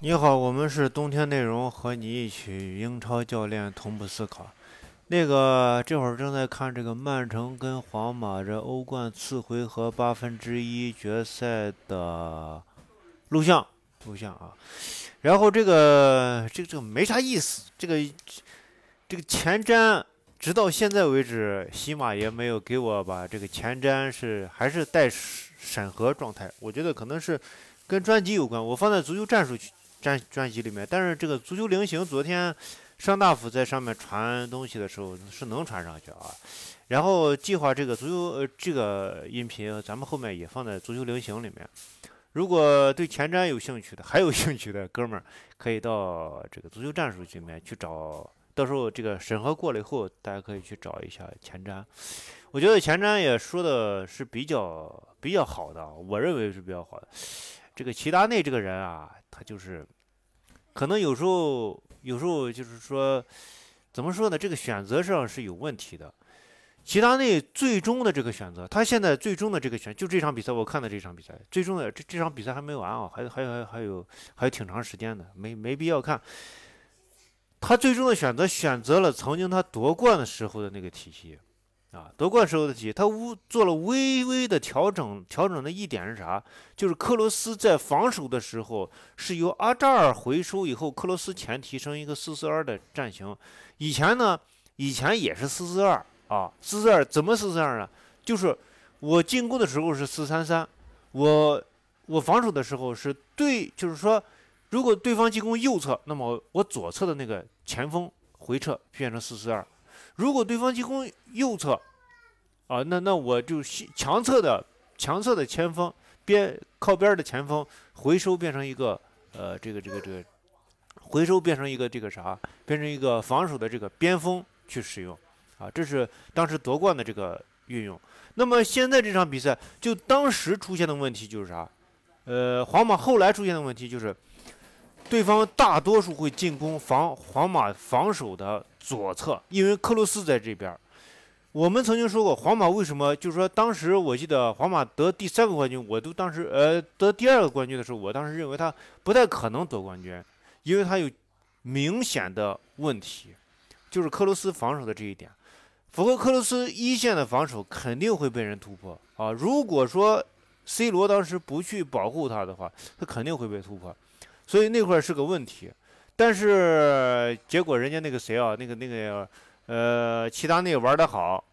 你好，我们是冬天内容，和你一起英超教练同步思考。那个这会儿正在看这个曼城跟皇马这欧冠次回合八分之一决赛的录像，录像啊。然后这个这个这个没啥意思，这个这个前瞻直到现在为止，喜马也没有给我把这个前瞻是还是带审核状态。我觉得可能是跟专辑有关，我放在足球战术去。专专辑里面，但是这个足球菱形，昨天尚大夫在上面传东西的时候是能传上去啊。然后计划这个足球呃这个音频，咱们后面也放在足球菱形里面。如果对前瞻有兴趣的，还有兴趣的哥们儿，可以到这个足球战术里面去找。到时候这个审核过了以后，大家可以去找一下前瞻。我觉得前瞻也说的是比较比较好的，我认为是比较好的。这个齐达内这个人啊，他就是，可能有时候有时候就是说，怎么说呢？这个选择上是有问题的。齐达内最终的这个选择，他现在最终的这个选，就这场比赛，我看的这场比赛，最终的这这场比赛还没完啊，还有还还有还有挺长时间的，没没必要看。他最终的选择选择了曾经他夺冠的时候的那个体系。啊，夺冠时候的体，他无做了微微的调整，调整的一点是啥？就是克罗斯在防守的时候是由阿扎尔回收以后，克罗斯前提升一个四四二的战型。以前呢，以前也是四四二啊，四四二怎么四四二呢？就是我进攻的时候是四三三，我我防守的时候是对，就是说，如果对方进攻右侧，那么我左侧的那个前锋回撤变成四四二。如果对方进攻右侧，啊，那那我就强侧的强侧的前锋边靠边的前锋回收变成一个呃这个这个这个回收变成一个这个啥变成一个防守的这个边锋去使用啊，这是当时夺冠的这个运用。那么现在这场比赛就当时出现的问题就是啥？呃，皇马后来出现的问题就是。对方大多数会进攻防皇马防守的左侧，因为克罗斯在这边。我们曾经说过，皇马为什么就是说，当时我记得皇马得第三个冠军，我都当时呃得第二个冠军的时候，我当时认为他不太可能得冠军，因为他有明显的问题，就是克罗斯防守的这一点。符合克罗斯一线的防守肯定会被人突破啊！如果说 C 罗当时不去保护他的话，他肯定会被突破。所以那块是个问题，但是结果人家那个谁啊，那个那个呃，齐达内玩的好，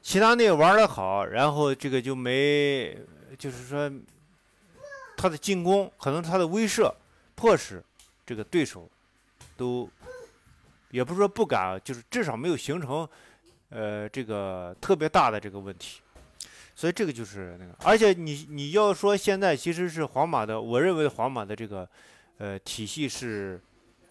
齐达内玩的好，然后这个就没，就是说他的进攻可能他的威慑迫使这个对手都也不是说不敢，就是至少没有形成呃这个特别大的这个问题，所以这个就是那个，而且你你要说现在其实是皇马的，我认为皇马的这个。呃，体系是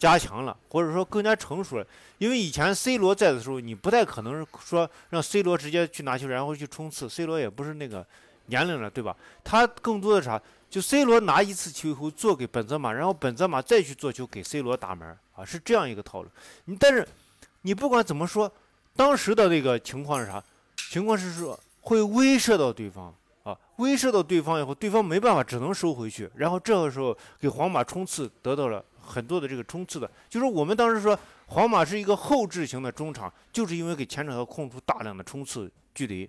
加强了，或者说更加成熟了。因为以前 C 罗在的时候，你不太可能说让 C 罗直接去拿球，然后去冲刺。C 罗也不是那个年龄了，对吧？他更多的啥？就 C 罗拿一次球以后做给本泽马，然后本泽马再去做球给 C 罗打门啊，是这样一个套路。你但是你不管怎么说，当时的那个情况是啥？情况是说会威慑到对方。啊，威慑到对方以后，对方没办法，只能收回去。然后这个时候给皇马冲刺，得到了很多的这个冲刺的。就是我们当时说，皇马是一个后置型的中场，就是因为给前场要空出大量的冲刺距离。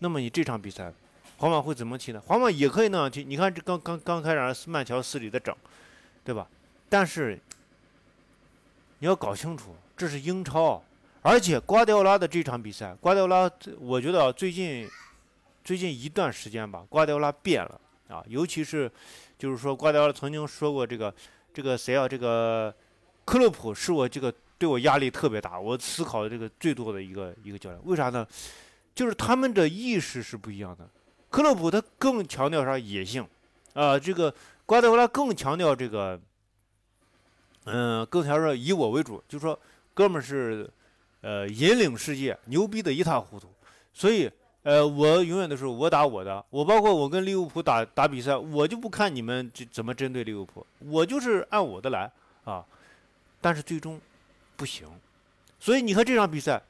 那么你这场比赛，皇马会怎么踢呢？皇马也可以那样踢。你看这刚刚刚开始慢条斯理的整，对吧？但是你要搞清楚，这是英超，而且瓜迪奥拉的这场比赛，瓜迪奥拉，我觉得最近。最近一段时间吧，瓜迪奥拉变了啊，尤其是，就是说瓜迪奥拉曾经说过这个，这个谁啊，这个克洛普是我这个对我压力特别大，我思考的这个最多的一个一个教练，为啥呢？就是他们的意识是不一样的。克洛普他更强调啥野性，啊，这个瓜迪奥拉更强调这个，嗯，更强调以我为主，就说哥们是，呃，引领世界，牛逼的一塌糊涂，所以。呃，我永远都是我打我的，我包括我跟利物浦打打比赛，我就不看你们这怎么针对利物浦，我就是按我的来啊。但是最终不行，所以你看这场比赛，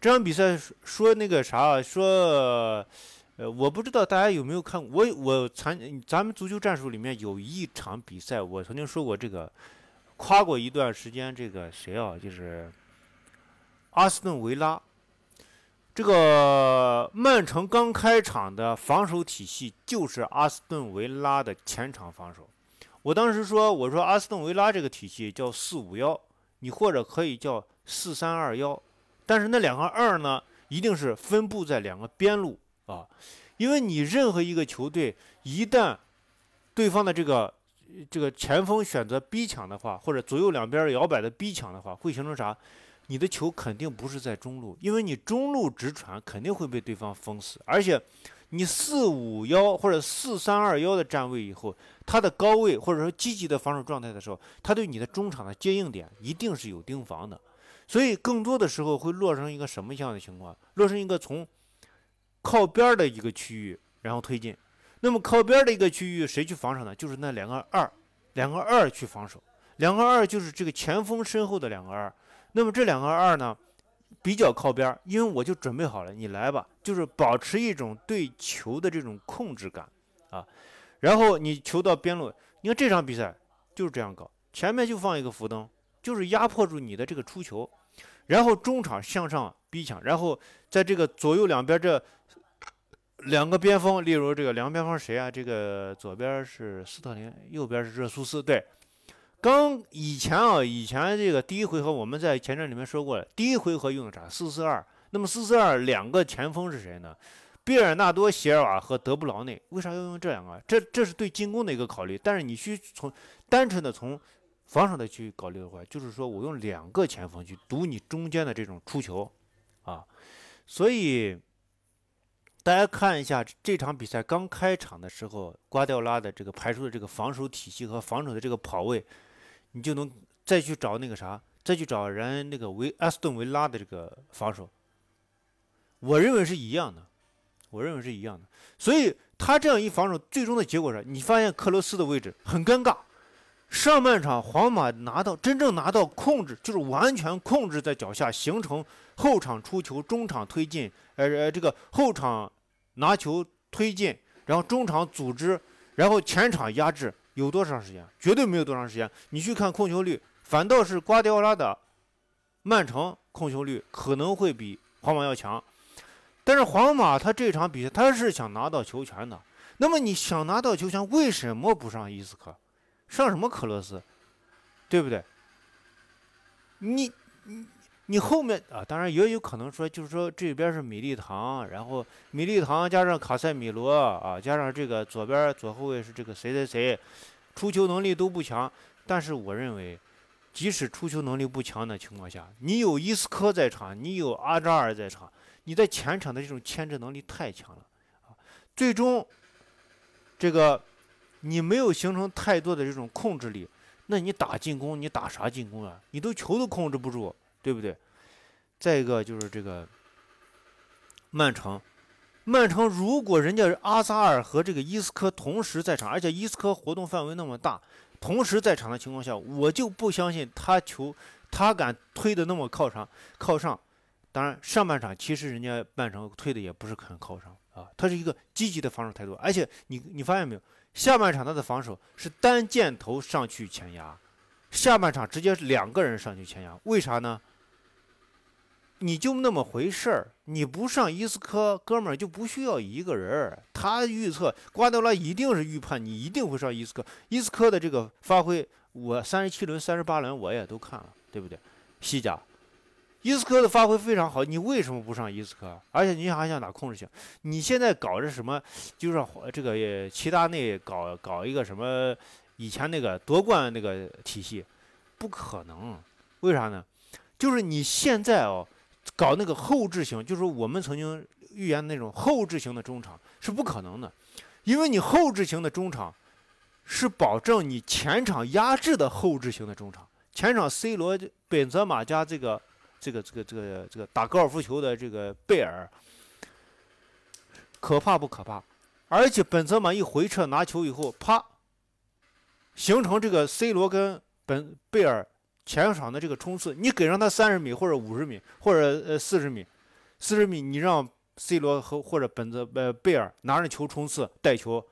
这场比赛说那个啥，说呃，我不知道大家有没有看，我我参咱们足球战术里面有一场比赛，我曾经说过这个，夸过一段时间这个谁啊，就是阿斯顿维拉。这个曼城刚开场的防守体系就是阿斯顿维拉的前场防守。我当时说，我说阿斯顿维拉这个体系叫四五幺，你或者可以叫四三二幺，但是那两个二呢，一定是分布在两个边路。啊，因为你任何一个球队，一旦对方的这个这个前锋选择逼抢的话，或者左右两边摇摆的逼抢的话，会形成啥？你的球肯定不是在中路，因为你中路直传肯定会被对方封死，而且你四五幺或者四三二幺的站位以后，他的高位或者说积极的防守状态的时候，他对你的中场的接应点一定是有盯防的，所以更多的时候会落成一个什么样的情况？落成一个从靠边的一个区域，然后推进。那么靠边的一个区域，谁去防守呢？就是那两个二，两个二去防守。两个二就是这个前锋身后的两个二。那么这两个二呢，比较靠边，因为我就准备好了，你来吧，就是保持一种对球的这种控制感啊。然后你球到边路，你看这场比赛就是这样搞，前面就放一个浮灯，就是压迫住你的这个出球，然后中场向上。逼抢，然后在这个左右两边这两个边锋，例如这个两个边锋谁啊？这个左边是斯特林，右边是热苏斯。对，刚以前啊，以前这个第一回合我们在前阵里面说过了，第一回合用的啥？四四二。那么四四二两个前锋是谁呢？比尔纳多、席尔瓦和德布劳内。为啥要用这两个？这这是对进攻的一个考虑。但是你去从单纯的从防守的去考虑的话，就是说我用两个前锋去堵你中间的这种出球。啊，所以大家看一下这场比赛刚开场的时候，瓜迪奥拉的这个排出的这个防守体系和防守的这个跑位，你就能再去找那个啥，再去找人那个维阿斯顿维拉的这个防守，我认为是一样的，我认为是一样的。所以他这样一防守，最终的结果是，你发现克罗斯的位置很尴尬。上半场皇马拿到真正拿到控制，就是完全控制在脚下，形成后场出球、中场推进，呃呃，这个后场拿球推进，然后中场组织，然后前场压制，有多长时间？绝对没有多长时间。你去看控球率，反倒是瓜迪奥拉的曼城控球率可能会比皇马要强。但是皇马他这场比赛他是想拿到球权的，那么你想拿到球权，为什么不上伊斯科？上什么克罗斯，对不对？你你你后面啊，当然也有可能说，就是说这边是米利唐，然后米利唐加上卡塞米罗啊，加上这个左边左后卫是这个谁谁谁，出球能力都不强。但是我认为，即使出球能力不强的情况下，你有伊斯科在场，你有阿扎尔在场，你在前场的这种牵制能力太强了啊！最终这个。你没有形成太多的这种控制力，那你打进攻，你打啥进攻啊？你都球都控制不住，对不对？再一个就是这个曼城，曼城如果人家阿扎尔和这个伊斯科同时在场，而且伊斯科活动范围那么大，同时在场的情况下，我就不相信他球他敢推的那么靠上靠上。当然，上半场其实人家曼城推的也不是很靠上啊，他是一个积极的防守态度，而且你你发现没有？下半场他的防守是单箭头上去前压，下半场直接两个人上去前压，为啥呢？你就那么回事儿，你不上伊斯科，哥们儿就不需要一个人儿。他预测瓜迪奥拉一定是预判你一定会上伊斯科，伊斯科的这个发挥，我三十七轮、三十八轮我也都看了，对不对？西甲。伊斯科的发挥非常好，你为什么不上伊斯科？而且你还想打控制型？你现在搞着什么？就是这个齐达内搞搞一个什么？以前那个夺冠那个体系，不可能。为啥呢？就是你现在哦，搞那个后置型，就是我们曾经预言那种后置型的中场是不可能的，因为你后置型的中场是保证你前场压制的后置型的中场，前场 C 罗、本泽马加这个。这个这个这个这个打高尔夫球的这个贝尔，可怕不可怕？而且本泽马一回撤拿球以后，啪，形成这个 C 罗跟本贝尔前场的这个冲刺。你给上他三十米或者五十米或者呃四十米，四十米你让 C 罗和或者本泽呃贝尔拿着球冲刺带球，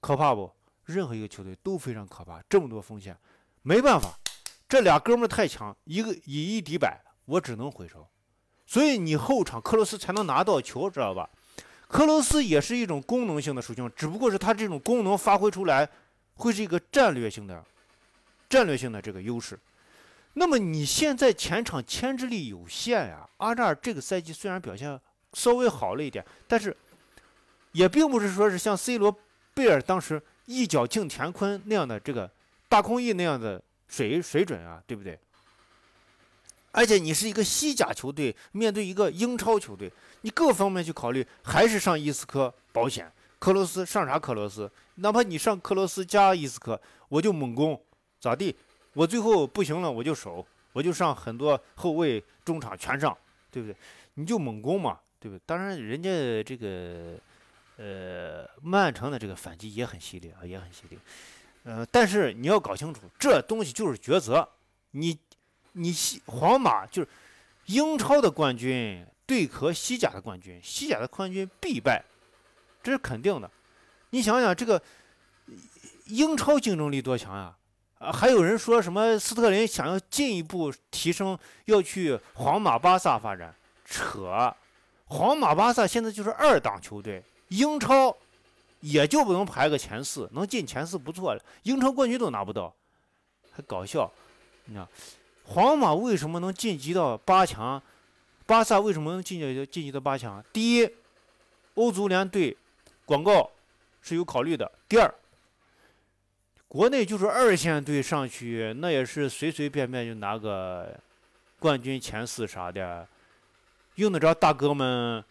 可怕不？任何一个球队都非常可怕，这么多风险，没办法，这俩哥们太强，一个以一敌百，我只能回收。所以你后场克罗斯才能拿到球，知道吧？克罗斯也是一种功能性的属性，只不过是他这种功能发挥出来，会是一个战略性的、战略性的这个优势。那么你现在前场牵制力有限呀。阿扎尔这个赛季虽然表现稍微好了一点，但是也并不是说是像 C 罗、贝尔当时一脚进乾坤那样的这个大空翼那样的水水准啊，对不对？而且你是一个西甲球队，面对一个英超球队，你各方面去考虑，还是上伊斯科保险。克罗斯上啥？克罗斯，哪怕你上克罗斯加伊斯科，我就猛攻，咋地？我最后不行了，我就守，我就上很多后卫、中场全上，对不对？你就猛攻嘛，对不对？当然，人家这个呃曼城的这个反击也很犀利啊，也很犀利。呃，但是你要搞清楚，这东西就是抉择，你。你西皇马就是英超的冠军对壳西甲的冠军，西甲的冠军必败，这是肯定的。你想想这个英超竞争力多强呀！啊还有人说什么斯特林想要进一步提升，要去皇马、巴萨发展，扯！皇马、巴萨现在就是二档球队，英超也就不能排个前四，能进前四不错了，英超冠军都拿不到，还搞笑，你知道？皇马为什么能晋级到八强？巴萨为什么能晋级晋级到八强？第一，欧足联对广告是有考虑的。第二，国内就是二线队上去，那也是随随便便就拿个冠军前四啥的，用得着大哥们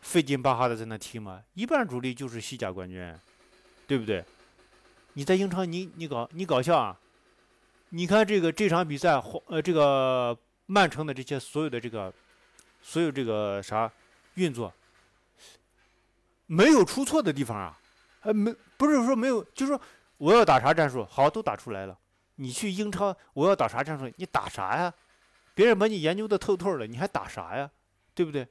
费劲巴哈的在那踢吗？一半主力就是西甲冠军，对不对？你在英超，你你搞你搞笑啊？你看这个这场比赛，呃，这个曼城的这些所有的这个，所有这个啥运作，没有出错的地方啊，呃，没不是说没有，就是说我要打啥战术，好，都打出来了。你去英超，我要打啥战术，你打啥呀？别人把你研究的透透的，你还打啥呀？对不对？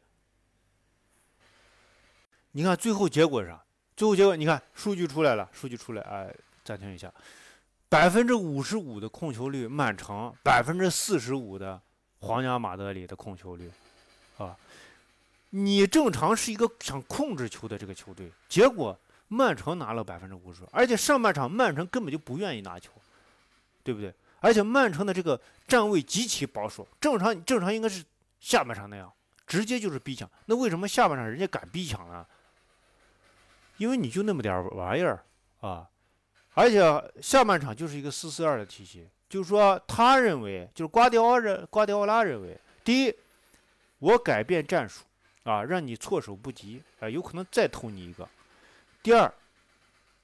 你看最后结果是啥，最后结果你看数据出来了，数据出来，哎，暂停一下。百分之五十五的控球率，曼城百分之四十五的皇家马德里的控球率，啊，你正常是一个想控制球的这个球队，结果曼城拿了百分之五十，而且上半场曼城根本就不愿意拿球，对不对？而且曼城的这个站位极其保守，正常正常应该是下半场那样，直接就是逼抢，那为什么下半场人家敢逼抢呢？因为你就那么点玩意儿啊。而且下半场就是一个四四二的体系，就是说，他认为，就是瓜迪奥认瓜迪奥拉认为，第一，我改变战术啊，让你措手不及啊，有可能再偷你一个；第二，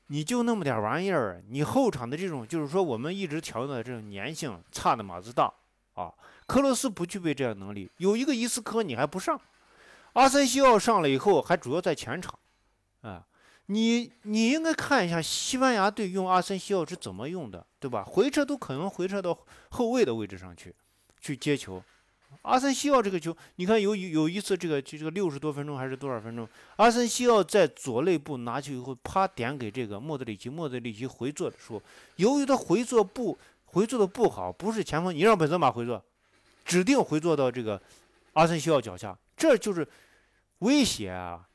你就那么点玩意儿，你后场的这种，就是说我们一直调用的这种粘性差的码子大啊。克罗斯不具备这样能力，有一个伊斯科你还不上，阿森西奥上了以后还主要在前场啊。你你应该看一下西班牙队用阿森西奥是怎么用的，对吧？回撤都可能回撤到后卫的位置上去，去接球。阿森西奥这个球，你看有有一次这个就这个六十多分钟还是多少分钟，阿森西奥在左肋部拿球以后，啪点给这个莫德里奇，莫德里奇回做的时候，由于他回做不回做的不好，不是前锋，你让本泽马回做，指定回做到这个阿森西奥脚下，这就是威胁啊。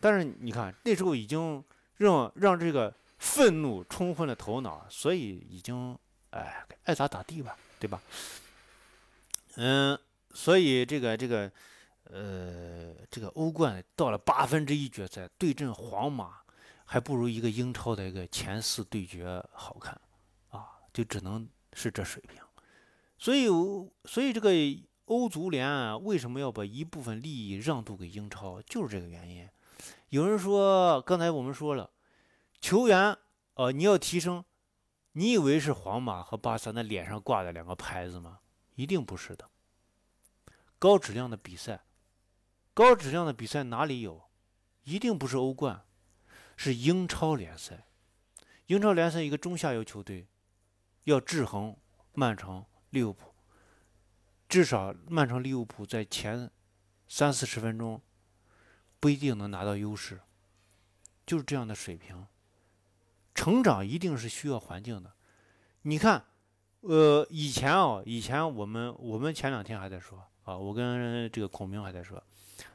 但是你看，那时候已经让让这个愤怒冲昏了头脑，所以已经哎爱咋咋地吧，对吧？嗯，所以这个这个呃这个欧冠到了八分之一决赛对阵皇马，还不如一个英超的一个前四对决好看啊，就只能是这水平。所以所以这个欧足联为什么要把一部分利益让渡给英超，就是这个原因。有人说，刚才我们说了，球员，呃，你要提升，你以为是皇马和巴萨那脸上挂的两个牌子吗？一定不是的。高质量的比赛，高质量的比赛哪里有？一定不是欧冠，是英超联赛。英超联赛一个中下游球队，要制衡曼城、利物浦，至少曼城、利物浦在前三四十分钟。不一定能拿到优势，就是这样的水平。成长一定是需要环境的。你看，呃，以前啊，以前我们我们前两天还在说啊，我跟这个孔明还在说，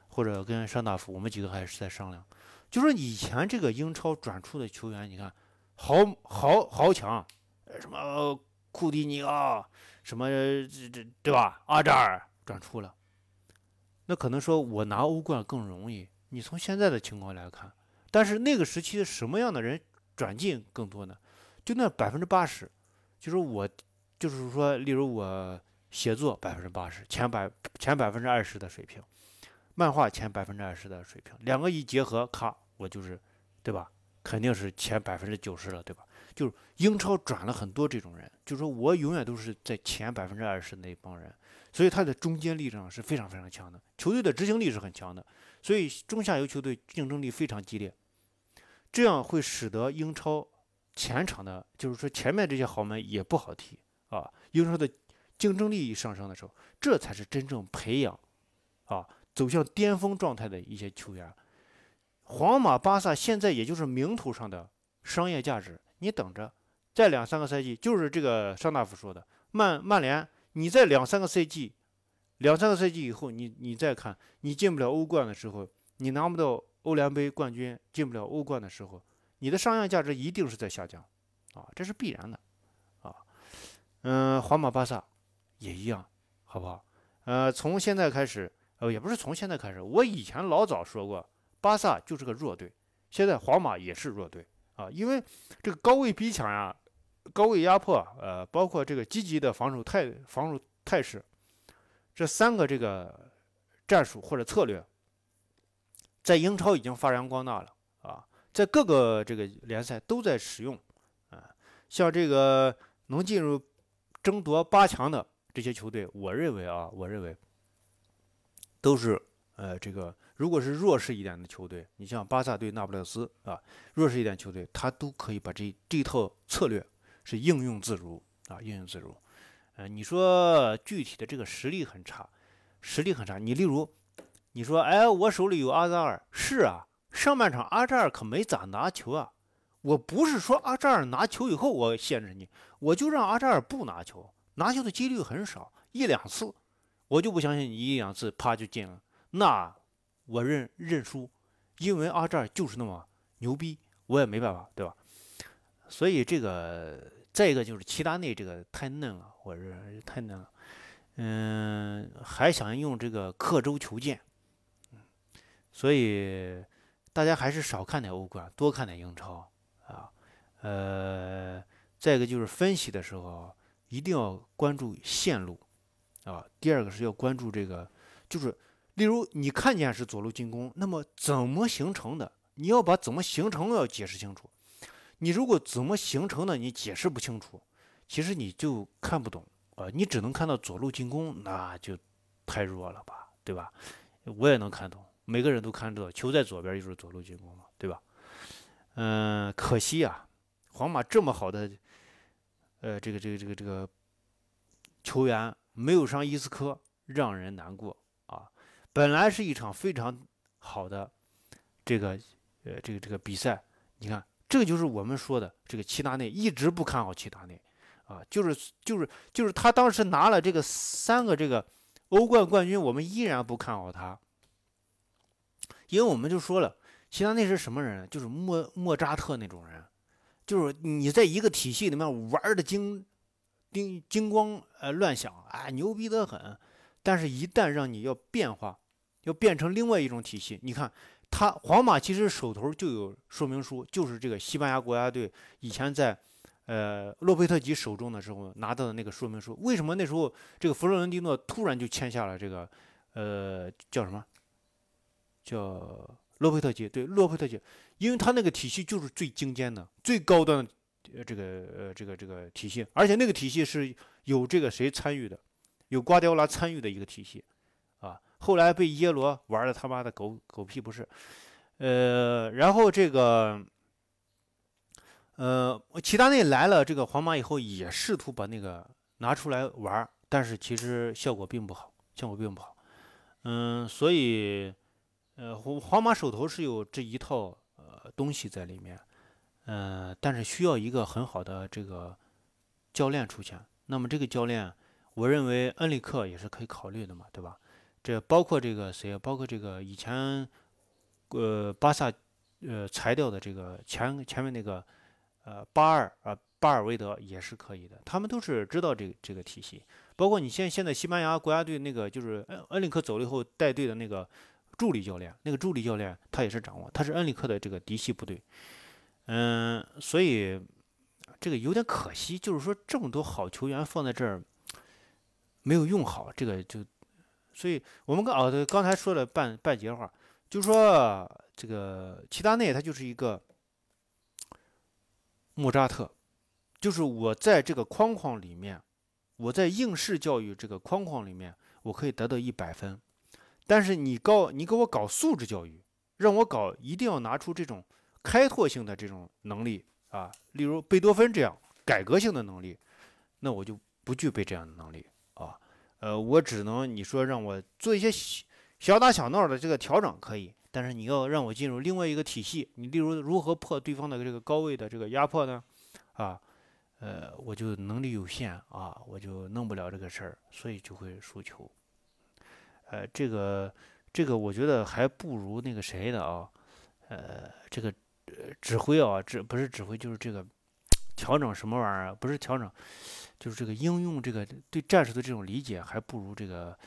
或者跟尚大夫，我们几个还是在商量，就说以前这个英超转出的球员，你看豪豪豪强，什么库蒂尼奥，什么这这对吧？阿扎尔转出了。那可能说，我拿欧冠更容易。你从现在的情况来看，但是那个时期什么样的人转进更多呢？就那百分之八十，就是我，就是说，例如我写作百分之八十，前百前百分之二十的水平，漫画前百分之二十的水平，两个一结合，咔，我就是，对吧？肯定是前百分之九十了，对吧？就是英超转了很多这种人，就是说我永远都是在前百分之二十那帮人。所以他的中坚力量是非常非常强的，球队的执行力是很强的，所以中下游球队竞争力非常激烈，这样会使得英超前场的，就是说前面这些豪门也不好踢啊。英超的竞争力上升的时候，这才是真正培养啊走向巅峰状态的一些球员。皇马、巴萨现在也就是名头上的商业价值，你等着，再两三个赛季，就是这个尚大夫说的，曼曼联。你在两三个赛季，两三个赛季以后，你你再看，你进不了欧冠的时候，你拿不到欧联杯冠军，进不了欧冠的时候，你的商业价值一定是在下降，啊，这是必然的，嗯，皇马、巴萨也一样，好不好？呃，从现在开始，呃，也不是从现在开始，我以前老早说过，巴萨就是个弱队，现在皇马也是弱队，啊，因为这个高位逼抢呀。高位压迫，呃，包括这个积极的防守态防守态势，这三个这个战术或者策略，在英超已经发扬光大了啊，在各个这个联赛都在使用啊。像这个能进入争夺八强的这些球队，我认为啊，我认为都是呃，这个如果是弱势一点的球队，你像巴萨对那不勒斯啊，弱势一点球队，他都可以把这这套策略。是应用自如啊，应用自如。呃，你说具体的这个实力很差，实力很差。你例如，你说，哎，我手里有阿扎尔，是啊，上半场阿扎尔可没咋拿球啊。我不是说阿扎尔拿球以后我限制你，我就让阿扎尔不拿球，拿球的几率很少，一两次，我就不相信你一两次啪就进了，那我认认输，因为阿扎尔就是那么牛逼，我也没办法，对吧？所以这个再一个就是齐达内这个太嫩了，我是太嫩了，嗯，还想用这个刻舟求剑，所以大家还是少看点欧冠，多看点英超啊，呃，再一个就是分析的时候一定要关注线路啊，第二个是要关注这个，就是例如你看见是左路进攻，那么怎么形成的？你要把怎么形成要解释清楚。你如果怎么形成的，你解释不清楚，其实你就看不懂啊。你只能看到左路进攻，那就太弱了吧，对吧？我也能看懂，每个人都看得到球在左边就是左路进攻嘛，对吧？嗯，可惜啊，皇马这么好的，呃，这个这个这个这个球员没有上伊斯科，让人难过啊。本来是一场非常好的这个呃这个这个比赛，你看。这个就是我们说的这个齐达内一直不看好齐达内，啊，就是就是就是他当时拿了这个三个这个欧冠冠军，我们依然不看好他，因为我们就说了，齐达内是什么人？就是莫莫扎特那种人，就是你在一个体系里面玩的精精精光呃乱响啊，牛逼得很，但是一旦让你要变化，要变成另外一种体系，你看。他皇马其实手头就有说明书，就是这个西班牙国家队以前在，呃，洛佩特吉手中的时候拿到的那个说明书。为什么那时候这个弗洛伦蒂诺突然就签下了这个，呃，叫什么？叫洛佩特吉？对，洛佩特吉，因为他那个体系就是最精尖的、最高端的这个呃这个这个体系，而且那个体系是有这个谁参与的，有瓜迪奥拉参与的一个体系啊。后来被耶罗玩的他妈的狗狗屁不是，呃，然后这个，呃，齐达内来了这个皇马以后，也试图把那个拿出来玩，但是其实效果并不好，效果并不好，嗯，所以，呃，皇皇马手头是有这一套呃东西在里面，嗯，但是需要一个很好的这个教练出现。那么这个教练，我认为恩里克也是可以考虑的嘛，对吧？这包括这个谁，包括这个以前呃巴萨呃裁掉的这个前前面那个呃巴尔啊巴尔韦德也是可以的，他们都是知道这这个体系。包括你现现在西班牙国家队那个就是恩恩里克走了以后带队的那个。助理教练，那个助理教练他也是掌握，他是恩里克的这个嫡系部队，嗯，所以这个有点可惜，就是说这么多好球员放在这儿没有用好，这个就，所以我们刚哦对，刚才说了半半截话，就是说这个齐达内他就是一个莫扎特，就是我在这个框框里面，我在应试教育这个框框里面，我可以得到一百分。但是你搞你给我搞素质教育，让我搞一定要拿出这种开拓性的这种能力啊，例如贝多芬这样改革性的能力，那我就不具备这样的能力啊。呃，我只能你说让我做一些小打小闹的这个调整可以，但是你要让我进入另外一个体系，你例如如何破对方的这个高位的这个压迫呢？啊，呃，我就能力有限啊，我就弄不了这个事儿，所以就会输球。呃，这个这个，我觉得还不如那个谁的啊，呃，这个指挥啊，指不是指挥，就是这个调整什么玩意儿？不是调整，就是这个应用这个对战术的这种理解，还不如这个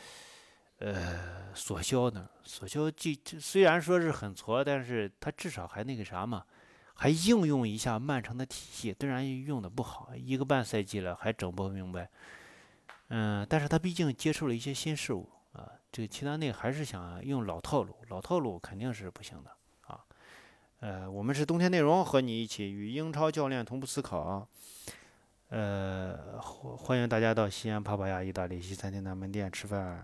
呃索肖呢。索肖既虽然说是很挫，但是他至少还那个啥嘛，还应用一下曼城的体系，虽然用的不好，一个半赛季了还整不明白。嗯，但是他毕竟接受了一些新事物。啊，这个其他内还是想用老套路，老套路肯定是不行的啊。呃，我们是冬天内容，和你一起与英超教练同步思考。呃，欢欢迎大家到西安帕帕亚意大利西餐厅的门店吃饭。